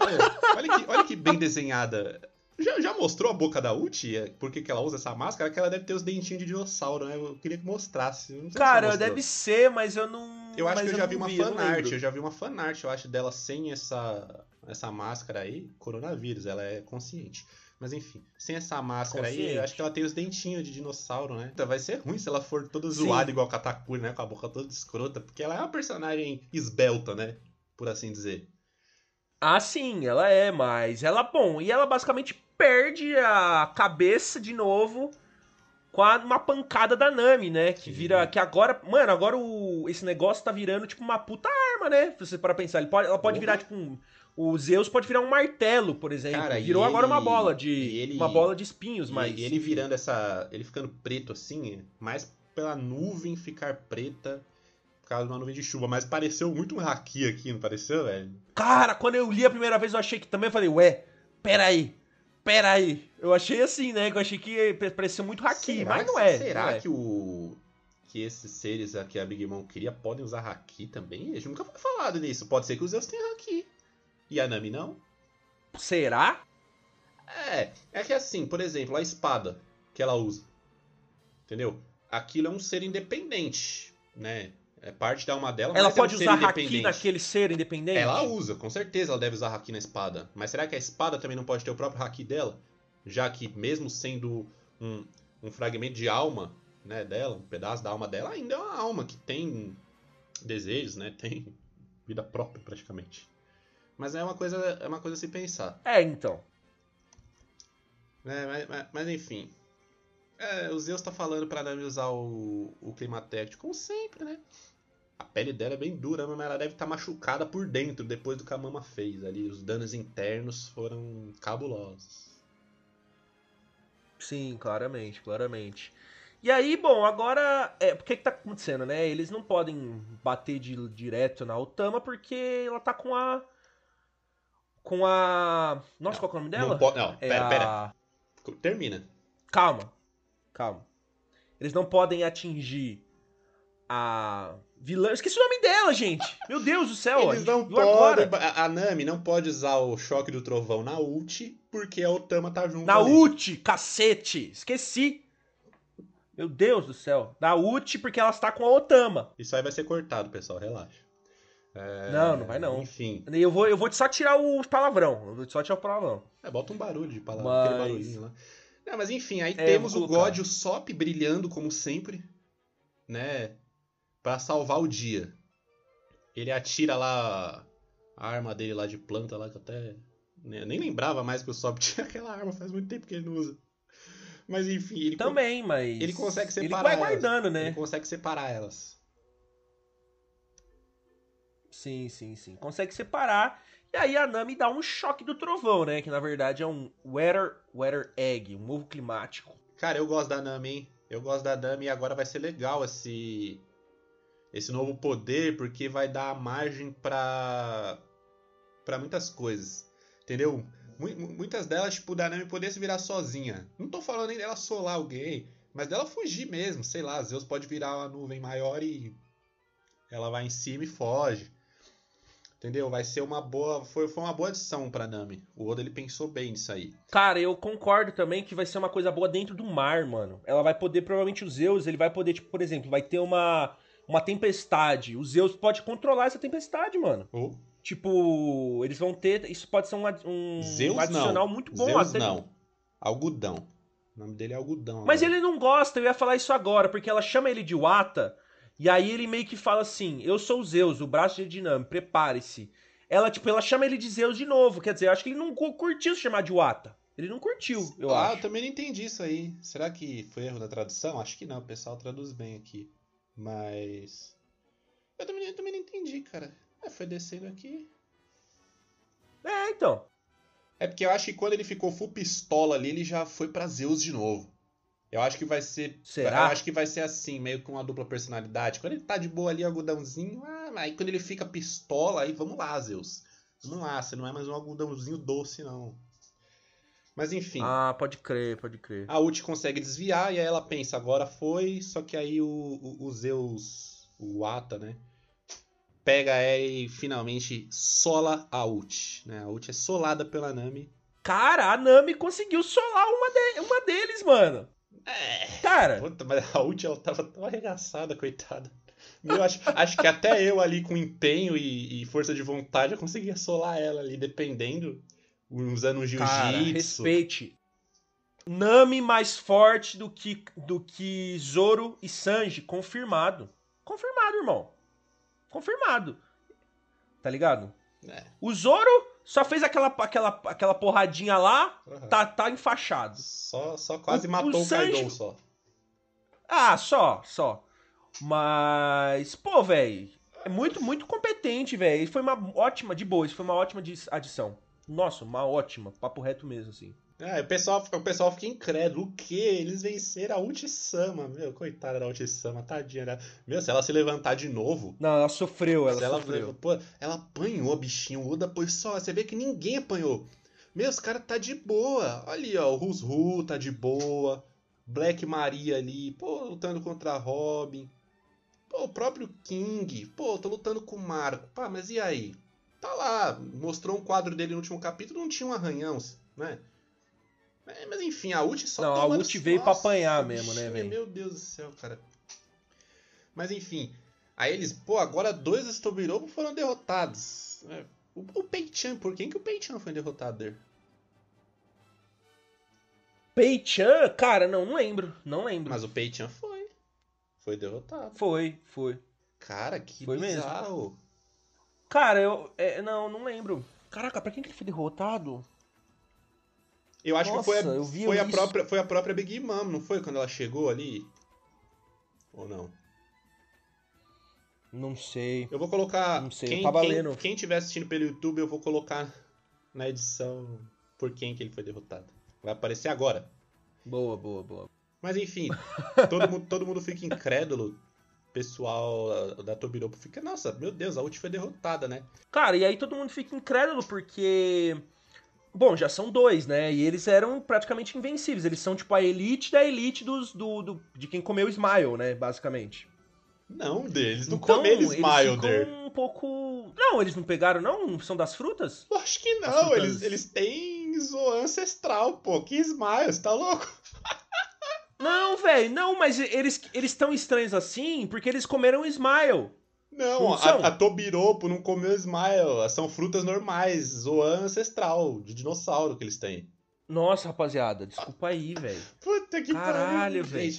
Speaker 2: Olha, olha, que, olha que bem desenhada já, já mostrou a boca da Uchi? É, por que, que ela usa essa máscara? Que ela deve ter os dentinhos de dinossauro, né? Eu queria que mostrasse.
Speaker 1: Cara, se deve ser, mas eu não.
Speaker 2: Eu acho que eu,
Speaker 1: eu
Speaker 2: já vi uma fanart. Eu já vi uma fanart, eu acho, dela sem essa, essa máscara aí. Coronavírus, ela é consciente. Mas enfim, sem essa máscara Consciente. aí, eu acho que ela tem os dentinhos de dinossauro, né? Então vai ser ruim se ela for toda zoada Sim. igual a Katakuri, né? Com a boca toda escrota, porque ela é uma personagem esbelta, né? Por assim dizer.
Speaker 1: Ah, sim, ela é, mas ela, bom, e ela basicamente perde a cabeça de novo com a, uma pancada da Nami, né? Que vira. Que agora. Mano, agora o, esse negócio tá virando tipo uma puta arma, né? Se você para pensar. Ele pode, ela pode virar tipo um. O Zeus pode virar um martelo, por exemplo. Cara, Virou ele, agora uma bola de. Ele, uma bola de espinhos, mas.
Speaker 2: E ele virando essa. Ele ficando preto assim, mais pela nuvem ficar preta por causa de uma nuvem de chuva, mas pareceu muito um haki aqui, não pareceu, velho?
Speaker 1: Cara, quando eu li a primeira vez, eu achei que também falei, ué, peraí, peraí. Eu achei assim, né? Eu achei que parecia muito haki, será, mas não é.
Speaker 2: Será
Speaker 1: não é.
Speaker 2: que o. Que esses seres que a Big Mom queria podem usar haki também? A gente nunca foi falado nisso. Pode ser que os Zeus tenham haki. E a Nami não?
Speaker 1: Será?
Speaker 2: É, é que assim, por exemplo, a espada que ela usa. Entendeu? Aquilo é um ser independente, né? É parte da alma dela,
Speaker 1: ela pode é um usar haki naquele ser independente?
Speaker 2: Ela usa, com certeza ela deve usar haki na espada. Mas será que a espada também não pode ter o próprio haki dela? Já que mesmo sendo um, um fragmento de alma né, dela, um pedaço da alma dela, ainda é uma alma que tem desejos, né? Tem vida própria praticamente. Mas é uma coisa, é uma coisa a se pensar.
Speaker 1: É, então.
Speaker 2: É, mas, mas, mas, enfim. É, o Zeus tá falando pra Nami usar o, o Climatect, como sempre, né? A pele dela é bem dura, mas ela deve estar tá machucada por dentro depois do que a mama fez. Ali, os danos internos foram cabulosos.
Speaker 1: Sim, claramente, claramente. E aí, bom, agora. É, o que, que tá acontecendo, né? Eles não podem bater de, direto na Otama porque ela tá com a. Com a. Nossa, não, qual é o nome dela?
Speaker 2: Não, pode, não é pera, a... pera. Termina.
Speaker 1: Calma, calma. Eles não podem atingir a vilã. Esqueci o nome dela, gente. Meu Deus do céu.
Speaker 2: Eles não podem. A Nami não pode usar o choque do trovão na ult, porque a Otama tá junto.
Speaker 1: Na ali. ult, cacete. Esqueci. Meu Deus do céu. Na ult, porque ela está com a Otama.
Speaker 2: Isso aí vai ser cortado, pessoal. Relaxa.
Speaker 1: É... Não, não vai não.
Speaker 2: Enfim.
Speaker 1: Eu vou, eu vou só tirar o palavrão. Eu vou só tirar o palavrão.
Speaker 2: É, bota um barulho de palavrão. Mas... Aquele barulhinho lá. Não, mas enfim, aí é, temos o God, o Sop brilhando como sempre. Né? para salvar o dia. Ele atira lá a arma dele lá de planta lá que até nem lembrava mais que o Sop tinha aquela arma, faz muito tempo que ele não usa. Mas enfim, ele
Speaker 1: também, mas
Speaker 2: ele consegue separar
Speaker 1: ele vai guardando,
Speaker 2: elas.
Speaker 1: né?
Speaker 2: Ele consegue separar elas.
Speaker 1: Sim, sim, sim. Consegue separar. E aí a Nami dá um choque do trovão, né? Que na verdade é um Weather, weather Egg, um ovo climático.
Speaker 2: Cara, eu gosto da Nami, hein? Eu gosto da Nami e agora vai ser legal esse esse novo poder, porque vai dar margem para para muitas coisas. Entendeu? Muitas delas, tipo, da Nami poder se virar sozinha. Não tô falando nem dela solar alguém, mas dela fugir mesmo. Sei lá, Zeus pode virar uma nuvem maior e ela vai em cima e foge. Entendeu? Vai ser uma boa. Foi, foi uma boa adição pra Nami. O Oda ele pensou bem nisso aí.
Speaker 1: Cara, eu concordo também que vai ser uma coisa boa dentro do mar, mano. Ela vai poder, provavelmente, o Zeus, ele vai poder, tipo, por exemplo, vai ter uma uma tempestade. O Zeus pode controlar essa tempestade, mano.
Speaker 2: Oh.
Speaker 1: Tipo, eles vão ter. Isso pode ser um, um,
Speaker 2: Zeus,
Speaker 1: um adicional
Speaker 2: não.
Speaker 1: muito bom.
Speaker 2: Zeus até não. Algodão. O nome dele é Algodão.
Speaker 1: Mas agora. ele não gosta, eu ia falar isso agora, porque ela chama ele de Wata. E aí ele meio que fala assim: Eu sou o Zeus, o braço de Dinami, prepare-se. Ela, tipo, ela chama ele de Zeus de novo. Quer dizer, eu acho que ele não curtiu se chamar de Wata. Ele não curtiu, eu
Speaker 2: ah,
Speaker 1: acho.
Speaker 2: Ah, eu também não entendi isso aí. Será que foi erro da tradução? Acho que não, o pessoal traduz bem aqui. Mas. Eu também, eu também não entendi, cara. É, foi descendo aqui.
Speaker 1: É, então.
Speaker 2: É porque eu acho que quando ele ficou full pistola ali, ele já foi pra Zeus de novo. Eu acho que vai ser.
Speaker 1: Será?
Speaker 2: Eu acho que vai ser assim, meio com uma dupla personalidade. Quando ele tá de boa ali, algodãozinho, ah, aí quando ele fica pistola, aí vamos lá, Zeus. Vamos lá, você não é mais um algodãozinho doce, não. Mas enfim.
Speaker 1: Ah, pode crer, pode crer.
Speaker 2: A Ult consegue desviar e aí ela pensa, agora foi, só que aí o, o, o Zeus, o Ata, né? Pega ela e finalmente sola a Ult. Né? A Ult é solada pela Nami.
Speaker 1: Cara, a Nami conseguiu solar uma, de, uma deles, mano.
Speaker 2: É.
Speaker 1: Cara.
Speaker 2: Puta, mas a Ult ela tava tão arregaçada, coitada. Meu, acho, acho que até eu ali com empenho e, e força de vontade eu conseguia solar ela ali, dependendo. Usando um jiu-jitsu.
Speaker 1: respeite. Nami mais forte do que, do que Zoro e Sanji, confirmado. Confirmado, irmão. Confirmado. Tá ligado?
Speaker 2: É.
Speaker 1: O Zoro só fez aquela, aquela, aquela porradinha lá,
Speaker 2: Uhum.
Speaker 1: tá, tá enfaixado.
Speaker 2: Só, só quase
Speaker 1: O-
Speaker 2: matou
Speaker 1: o
Speaker 2: o, Kaido
Speaker 1: Sanji-
Speaker 2: só.
Speaker 1: Ah, só, só. Mas, pô, velho, é muito, muito competente, velho. Foi uma ótima, de boa, isso foi uma ótima adição. Nossa, uma ótima, papo reto mesmo, assim.
Speaker 2: É, o pessoal, o pessoal fica incrédulo. O quê? Eles venceram a Ulti-sama. Meu, coitada da Ulti-sama, tadinha. Né? Meu, se ela se levantar de novo.
Speaker 1: Não, ela sofreu, ela sofreu.
Speaker 2: pô, ela apanhou, bichinho. O Oda pôs só. Você vê que ninguém apanhou. Meu, os caras tá de boa. Olha ali, ó. O Rusru tá de boa. Black Maria ali. Pô, lutando contra a Robin. Pô, o próprio King. Pô, tô lutando com o Marco. Pá, mas e aí? Tá lá. Mostrou um quadro dele no último capítulo. Não tinha um arranhão, né? É, mas enfim, a Ult só
Speaker 1: Não, a Ult veio pra
Speaker 2: Nossa,
Speaker 1: apanhar mesmo, né, velho?
Speaker 2: Meu Deus do céu, cara. Mas enfim, aí eles, pô, agora dois dos Tobirobo foram derrotados. É, O, o Pei-chan, por quem que o Pei-chan foi derrotado? Der?
Speaker 1: Pei-chan, cara, não, não lembro, não lembro.
Speaker 2: Mas o Pei-chan foi. Foi derrotado.
Speaker 1: Foi, foi.
Speaker 2: Cara, que
Speaker 1: Foi mesmo.
Speaker 2: bizarro.
Speaker 1: Cara, eu, é, não, não lembro. Caraca, pra quem que ele foi derrotado?
Speaker 2: Eu acho
Speaker 1: Nossa,
Speaker 2: que foi, a,
Speaker 1: eu vi
Speaker 2: foi, a
Speaker 1: isso.
Speaker 2: própria, foi a própria Big Mom, não foi? Quando ela chegou ali? Ou não?
Speaker 1: Não sei.
Speaker 2: Eu vou colocar.
Speaker 1: Não sei, eu
Speaker 2: quem,
Speaker 1: tava
Speaker 2: quem,
Speaker 1: lendo.
Speaker 2: quem tiver assistindo pelo YouTube, eu vou colocar na edição por quem que ele foi derrotado. Vai aparecer agora.
Speaker 1: Boa, boa, boa.
Speaker 2: Mas enfim, todo, mundo, todo mundo fica incrédulo. O pessoal da Tobiropo fica, nossa, meu Deus, a ult foi derrotada, né?
Speaker 1: Cara, e aí todo mundo fica incrédulo porque. Bom, já são dois, né? E eles eram praticamente invencíveis. Eles são tipo a elite da elite dos, do, do- de quem comeu Smile, né? Basicamente.
Speaker 2: Não, deles não
Speaker 1: então,
Speaker 2: comeram Smilder.
Speaker 1: ficam um pouco. Não, eles não pegaram, não? São das frutas?
Speaker 2: Acho que não, eles, eles têm Zoan ancestral, pô. Que Smiles, tá louco?
Speaker 1: Não, velho, não, mas eles eles tão estranhos assim porque eles comeram Smile.
Speaker 2: Não,
Speaker 1: Não são?
Speaker 2: a, a Tobiropo não comeu Smile. São frutas normais, Zoan ancestral, de dinossauro que eles têm.
Speaker 1: Nossa, rapaziada, desculpa aí, velho.
Speaker 2: Puta que
Speaker 1: Caralho, velho.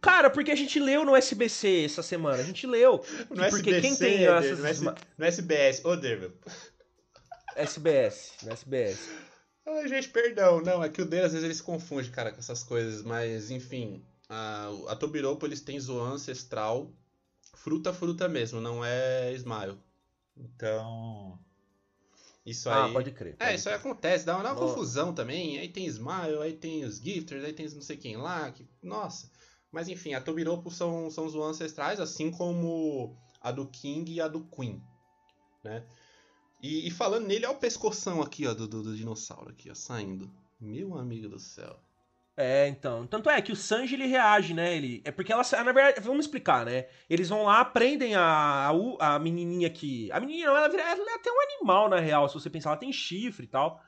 Speaker 1: Cara, porque a gente leu no SBC essa semana. A gente leu.
Speaker 2: no
Speaker 1: porque
Speaker 2: SBC,
Speaker 1: quem tem essas
Speaker 2: no, S- no SBS. Ô, Dervel.
Speaker 1: SBS, no SBS.
Speaker 2: Ai, gente, perdão. Não, é que o dele às vezes ele se confunde, cara, com essas coisas. Mas, enfim, a, a Tobiropo eles têm Zoan ancestral. Fruta, fruta mesmo, não é Smile. Então. Isso aí.
Speaker 1: Ah, pode crer.
Speaker 2: É,
Speaker 1: pode
Speaker 2: isso aí
Speaker 1: crer.
Speaker 2: acontece, dá uma, confusão também. Aí tem Smile, aí tem os Gifters, aí tem não sei quem lá. Que... Nossa. Mas enfim, a Tobiropo são, são os ancestrais, assim como a do King e a do Queen. Né? E, e falando nele, olha o pescoção aqui, ó, do, do, do dinossauro aqui, ó, saindo. Meu amigo do céu.
Speaker 1: É, então. Tanto é que o Sanji ele reage, né? Ele, é porque ela. Na verdade, vamos explicar, né? Eles vão lá, prendem a, a, a menininha que. A menininha, ela, ela é até um animal, na real, se você pensar. Ela tem chifre e tal.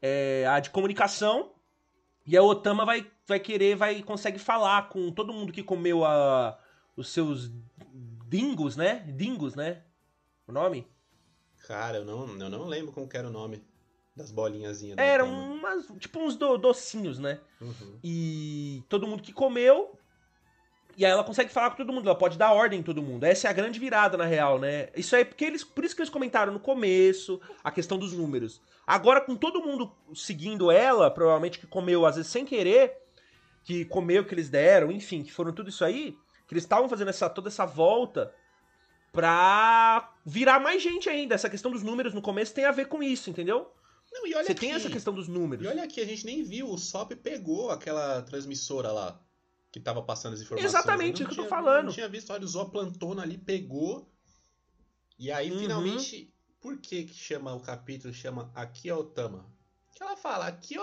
Speaker 1: É, a de comunicação. E a Otama vai, vai querer, vai consegue falar com todo mundo que comeu a, os seus dingos, né? Dingos, né? O nome?
Speaker 2: Cara, eu não, eu não lembro como que era o nome das bolinhazinhas. da
Speaker 1: Eram umas, tipo uns do- docinhos, né?
Speaker 2: Uhum.
Speaker 1: e todo mundo que comeu. E aí ela consegue falar com todo mundo, ela pode dar ordem em todo mundo. Essa é a grande virada, na real, né? Isso aí, porque eles, por isso que eles comentaram no começo a questão dos números. Agora, com todo mundo seguindo ela, provavelmente que comeu, às vezes sem querer, que comeu o que eles deram, enfim, que foram tudo isso aí, que eles estavam fazendo essa, toda essa volta pra virar mais gente ainda. Essa questão dos números no começo tem a ver com isso, entendeu?
Speaker 2: Não, e olha
Speaker 1: Você
Speaker 2: aqui,
Speaker 1: tem essa questão dos números.
Speaker 2: E olha aqui, a gente nem viu, o SOP pegou aquela transmissora lá que tava passando as informações.
Speaker 1: Exatamente, é o que eu tô falando.
Speaker 2: Não tinha visto, olha, o zooplantona ali pegou. E aí,
Speaker 1: Uhum.
Speaker 2: finalmente, por que que chama o capítulo, chama Aqui é Otama? Que ela fala, aqui é.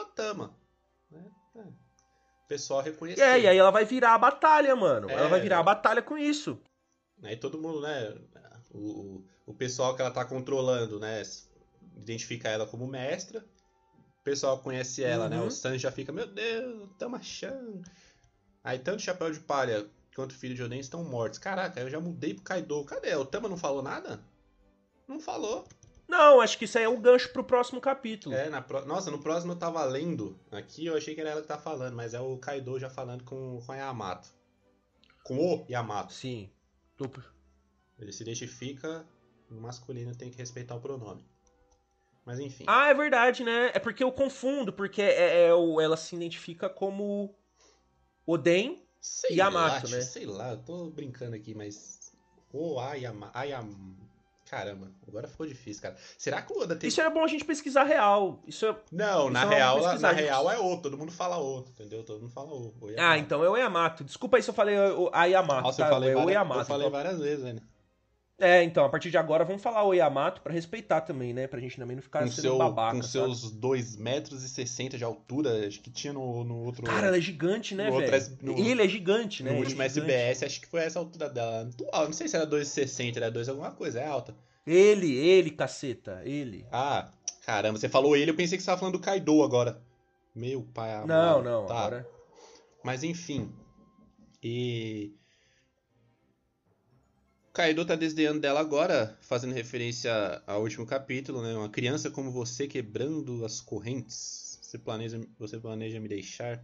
Speaker 2: Né? É. O pessoal reconheceu.
Speaker 1: É, e aí ela vai virar a batalha, mano. Ela
Speaker 2: É.
Speaker 1: vai virar a batalha com isso.
Speaker 2: Aí todo mundo, né? O, o, o pessoal que ela tá controlando, né? Identifica ela como mestra. O pessoal conhece ela, né?
Speaker 1: Uhum.
Speaker 2: O Sanji já fica, meu Deus, Tama-chan. Aí tanto o Chapéu de Palha quanto o Filho de Oden estão mortos. Caraca, eu já mudei pro Kaido. Cadê? O Tama não falou nada? Não falou.
Speaker 1: Não, acho que isso aí é um gancho pro próximo capítulo.
Speaker 2: É, na pro... Nossa, no próximo eu tava lendo aqui, eu achei que era ela que tá falando, mas é o Kaido já falando com, com a Yamato. Com o Yamato.
Speaker 1: Sim.
Speaker 2: Ele se identifica no masculino, tem que respeitar o pronome. Mas enfim.
Speaker 1: Ah, é verdade, né? É porque eu confundo, porque é, é o- ela se identifica como Oden.
Speaker 2: sei
Speaker 1: Yamato,
Speaker 2: lá,
Speaker 1: né?
Speaker 2: Sei lá, eu tô brincando aqui, mas. O Ayama. Ayam... Caramba, agora ficou difícil, cara. Será que o Oda tem.
Speaker 1: Isso é bom a gente pesquisar real. Isso é...
Speaker 2: Não, na
Speaker 1: isso é uma
Speaker 2: real, na
Speaker 1: gente.
Speaker 2: real é o, todo mundo fala o, entendeu? Todo mundo fala o. o
Speaker 1: Ah,
Speaker 2: Yamato.
Speaker 1: então é o Yamato. Desculpa aí se eu falei o a Yamato,
Speaker 2: Nossa,
Speaker 1: tá?
Speaker 2: eu falei,
Speaker 1: é
Speaker 2: várias,
Speaker 1: Yamato.
Speaker 2: eu falei
Speaker 1: então-
Speaker 2: várias vezes, velho.
Speaker 1: É, então, a partir de agora vamos falar o Yamato pra respeitar também, né? Pra gente também não ficar
Speaker 2: Com,
Speaker 1: sendo
Speaker 2: seu,
Speaker 1: babaca,
Speaker 2: com
Speaker 1: sabe?
Speaker 2: seus 2 metros e 60 de altura, acho que tinha no, no outro.
Speaker 1: Cara, ela é gigante, né, velho?
Speaker 2: S- no-
Speaker 1: Ele é gigante, né?
Speaker 2: no
Speaker 1: Ele
Speaker 2: último
Speaker 1: é.
Speaker 2: SBS, acho que foi essa altura dela. Não sei se era 2,60, era 2 alguma coisa, é alta.
Speaker 1: Ele, ele, caceta, ele.
Speaker 2: Ah, caramba, você falou ele, eu pensei que você tava falando do Kaido agora. Meu pai amado.
Speaker 1: Não, não,
Speaker 2: Tá.
Speaker 1: agora...
Speaker 2: Mas enfim. E. O Kaido tá desdenhando dela agora, fazendo referência ao último capítulo, né? Uma criança como você quebrando as correntes. Você planeja, você planeja me deixar.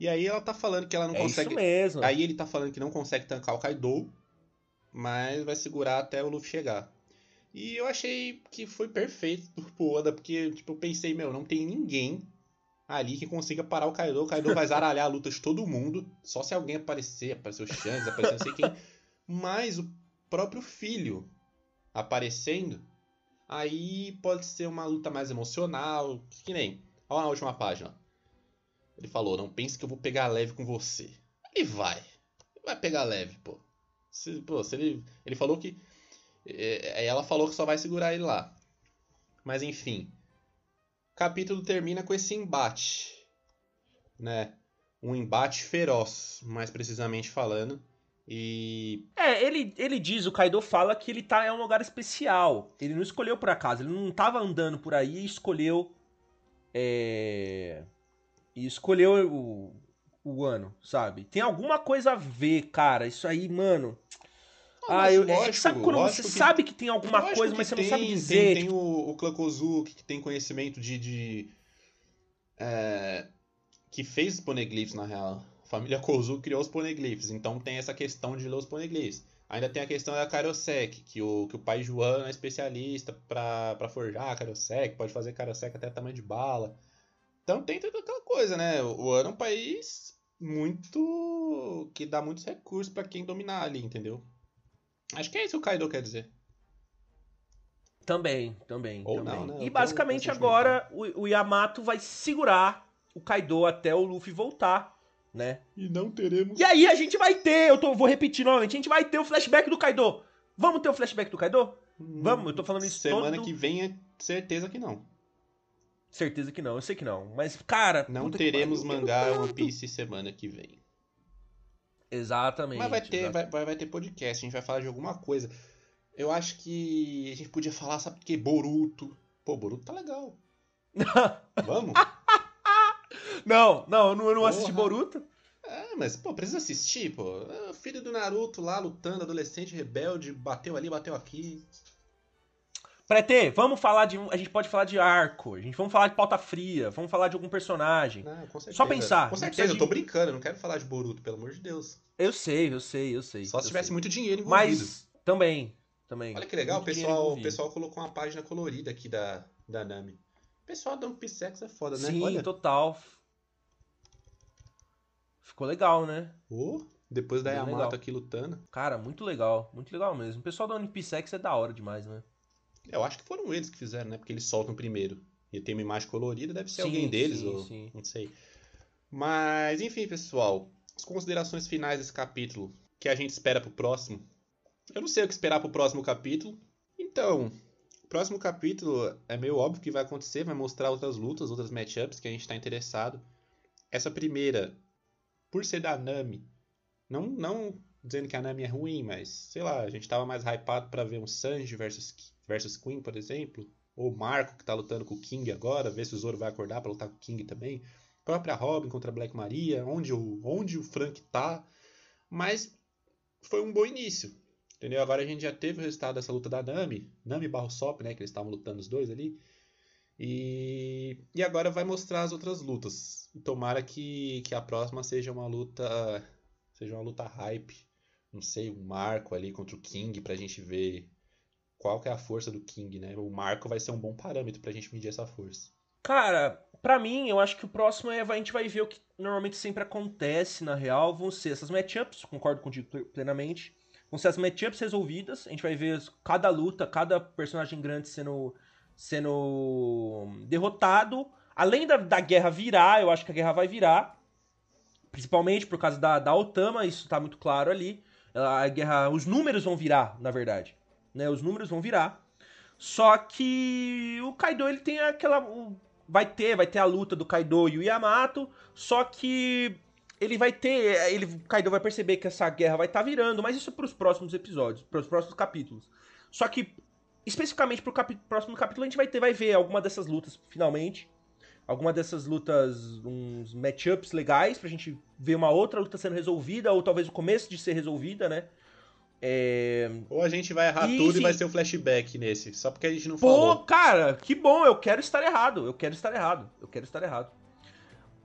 Speaker 2: E aí ela tá falando que ela não
Speaker 1: É
Speaker 2: consegue.
Speaker 1: isso mesmo.
Speaker 2: Aí ele tá falando que não consegue tancar o Kaido, mas vai segurar até o Luffy chegar. E eu achei que foi perfeito pro Oda, porque tipo, eu pensei, meu, não tem ninguém ali que consiga parar o Kaido. O Kaido vai zaralhar a luta de todo mundo, só se alguém aparecer, aparecer o Shanks, aparecer não sei quem. Mas o próprio filho aparecendo, aí pode ser uma luta mais emocional, que nem. Olha na última página. Ele falou, não pense que eu vou pegar leve com você. Ele vai. Ele vai pegar leve, pô. Se, pô, se ele, ele falou que. é, ela falou que só vai segurar ele lá. Mas enfim. O capítulo termina com esse embate. Né? Um embate feroz, mais precisamente falando. E.
Speaker 1: É, ele, ele diz, o Kaido fala que ele tá em um lugar especial. Ele não escolheu por acaso, ele não tava andando por aí e escolheu. É. E escolheu o, o ano, sabe? Tem alguma coisa a ver, cara. Isso aí, mano. Ah,
Speaker 2: mas
Speaker 1: eu. é que
Speaker 2: lógico,
Speaker 1: sabe quando você
Speaker 2: que-
Speaker 1: sabe que tem alguma coisa, mas você
Speaker 2: tem,
Speaker 1: não sabe
Speaker 2: tem-
Speaker 1: dizer.
Speaker 2: Tem,
Speaker 1: tipo,
Speaker 2: o, o que tem conhecimento de. de é, que fez os poneglyphs, na real. A família Kozuki criou os poneglyphs, então tem essa questão de ler os poneglyphs. Ainda tem a questão da Karosek, que o, que o pai João é especialista pra, pra forjar Karosek, pode fazer Karosek até tamanho de bala. Então tem toda aquela coisa, né? O ano é um país muito. que dá muitos recursos pra quem dominar ali, entendeu? Acho que é isso que o Kaido quer dizer.
Speaker 1: Também, também.
Speaker 2: Ou
Speaker 1: também.
Speaker 2: não, né?
Speaker 1: E basicamente agora o, o Yamato vai segurar o Kaido até o Luffy voltar, né?
Speaker 2: E não teremos.
Speaker 1: E aí a gente vai ter, eu tô, vou repetir novamente, a gente vai ter o flashback do Kaido. Vamos ter o flashback do Kaido? Vamos, eu tô falando isso
Speaker 2: Semana
Speaker 1: todo-
Speaker 2: que vem é certeza que não.
Speaker 1: Certeza que não, eu sei que não. Mas, cara.
Speaker 2: Não
Speaker 1: puta que
Speaker 2: teremos
Speaker 1: pariu,
Speaker 2: mangá One. Piece semana que vem.
Speaker 1: Exatamente.
Speaker 2: Mas vai ter,
Speaker 1: exatamente.
Speaker 2: vai, vai, vai ter podcast, a gente vai falar de alguma coisa. Eu acho que a gente podia falar, sabe por quê? Boruto. Pô, Boruto tá legal. Vamos?
Speaker 1: Não, não, eu não, eu não assisti. Boruto.
Speaker 2: É, mas, pô, precisa assistir, pô. É, O filho do Naruto lá lutando, adolescente rebelde, bateu ali, bateu aqui.
Speaker 1: Pretê, vamos falar de. A gente pode falar de arco. A gente vamos falar de pauta fria. Vamos falar de algum personagem.
Speaker 2: Não, com certeza.
Speaker 1: Só pensar,
Speaker 2: Com certeza, eu tô brincando, eu não quero falar de Boruto, pelo amor de Deus.
Speaker 1: Eu sei, eu sei, eu sei.
Speaker 2: Só se tivesse
Speaker 1: sei.
Speaker 2: muito dinheiro envolvido.
Speaker 1: Mas também. Também.
Speaker 2: Olha que legal, o pessoal, o pessoal colocou uma página colorida aqui da, da Nami. O pessoal da One Piece X é foda, né?
Speaker 1: Sim,
Speaker 2: Olha.
Speaker 1: total. Ficou legal, né?
Speaker 2: Ô, depois da
Speaker 1: Bem
Speaker 2: Yamato
Speaker 1: legal.
Speaker 2: aqui lutando.
Speaker 1: Cara, muito legal. Muito legal mesmo. O pessoal da One Piece X é da hora demais, né?
Speaker 2: Eu acho que foram eles que fizeram, né? Porque eles soltam primeiro. E tem uma imagem colorida, deve ser
Speaker 1: Sim,
Speaker 2: alguém deles,
Speaker 1: sim,
Speaker 2: ou
Speaker 1: sim.
Speaker 2: não sei. Mas, enfim, pessoal. As considerações finais desse capítulo. Que a gente espera pro próximo. Eu não sei o que esperar pro próximo capítulo. Então, próximo capítulo é meio óbvio que vai acontecer. Vai mostrar outras lutas, outras matchups que a gente tá interessado. Essa primeira, por ser da Nami, não, não dizendo que a Nami é ruim, mas sei lá, a gente tava mais hypado pra ver um Sanji versus, versus Queen, por exemplo. Ou Marco, que tá lutando com o King agora, ver se o Zoro vai acordar pra lutar com o King também. Própria Robin contra a Black Maria, onde o, onde o Frank tá. Mas foi um bom início. Entendeu? Agora a gente já teve o resultado dessa luta da Nami, Nami barro Sop, né? Que eles estavam lutando os dois ali. E, e agora vai mostrar as outras lutas. Tomara que, que a próxima seja uma luta. Seja uma luta hype. Não sei, um marco ali contra o King pra gente ver qual que é a força do King, né? O marco vai ser um bom parâmetro pra gente medir essa força.
Speaker 1: Cara, pra mim, eu acho que o próximo é a gente vai ver o que normalmente sempre acontece na real. Vão ser essas matchups, concordo contigo plenamente. Vão ser as matchups resolvidas. A gente vai ver cada luta, cada personagem grande sendo, sendo derrotado. Além da, da guerra virar, eu acho que a guerra vai virar. Principalmente por causa da, da Otama, isso tá muito claro ali. A guerra. Os números vão virar, na verdade. Né? Os números vão virar. Só que o Kaido ele tem aquela. vai ter, vai ter a luta do Kaido e o Yamato. Só que ele vai ter. Ele, o Kaido vai perceber que essa guerra vai estar virando, mas isso é pros próximos episódios, pros próximos capítulos. Só que, especificamente pro capi- próximo capítulo, a gente vai ter, vai ver alguma dessas lutas, finalmente. Alguma dessas lutas, uns matchups legais, pra gente ver uma outra luta sendo resolvida, ou talvez o começo de ser resolvida, né? É...
Speaker 2: Ou a gente vai errar
Speaker 1: E,
Speaker 2: tudo e vai ser o flashback nesse. Só porque a gente não
Speaker 1: Pô,
Speaker 2: falou.
Speaker 1: cara, que bom, eu quero estar errado. Eu quero estar errado. Eu quero estar errado.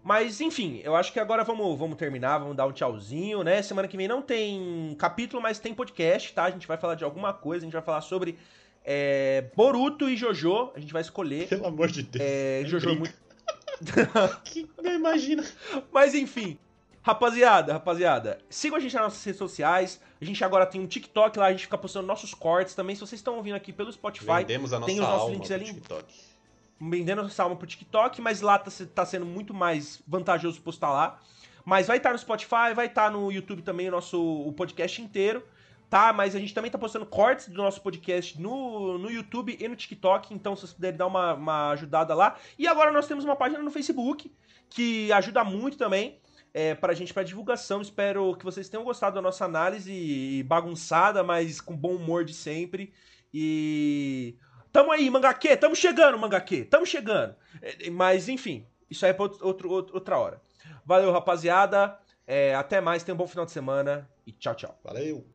Speaker 1: Mas, enfim, eu acho que agora vamos, vamos terminar, vamos dar um tchauzinho, né? Semana que vem não tem capítulo, mas tem podcast, tá? A gente vai falar de alguma coisa, a gente vai falar sobre é, Boruto e Jojo. A gente vai escolher.
Speaker 2: Pelo amor de Deus.
Speaker 1: É,
Speaker 2: Nem
Speaker 1: Jojo é muito.
Speaker 2: Que, não imagina.
Speaker 1: Mas enfim, rapaziada, rapaziada, sigam a gente nas nossas redes sociais. A gente agora tem um TikTok lá, a gente fica postando nossos cortes também. Se vocês estão ouvindo aqui pelo Spotify,
Speaker 2: Vendemos a nossa
Speaker 1: tem os nossos links ali.
Speaker 2: TikTok.
Speaker 1: Vendendo essa alma pro TikTok, mas lá tá, tá sendo muito mais vantajoso postar lá. Mas vai estar no Spotify, vai estar no YouTube também o nosso o podcast inteiro, tá? Mas a gente também tá postando cortes do nosso podcast no, no YouTube e no TikTok, então se vocês puderem dar uma, uma ajudada lá. E agora nós temos uma página no Facebook, que ajuda muito também é, pra gente, pra divulgação. Espero que vocês tenham gostado da nossa análise bagunçada, mas com bom humor de sempre. E Tamo aí, Mangaque, tamo chegando, Mangaque, tamo chegando. É, Mas, enfim, isso aí é pra outro, outro- outra hora. Valeu, rapaziada. É, até mais, tenham um bom final de semana e tchau, tchau.
Speaker 2: Valeu.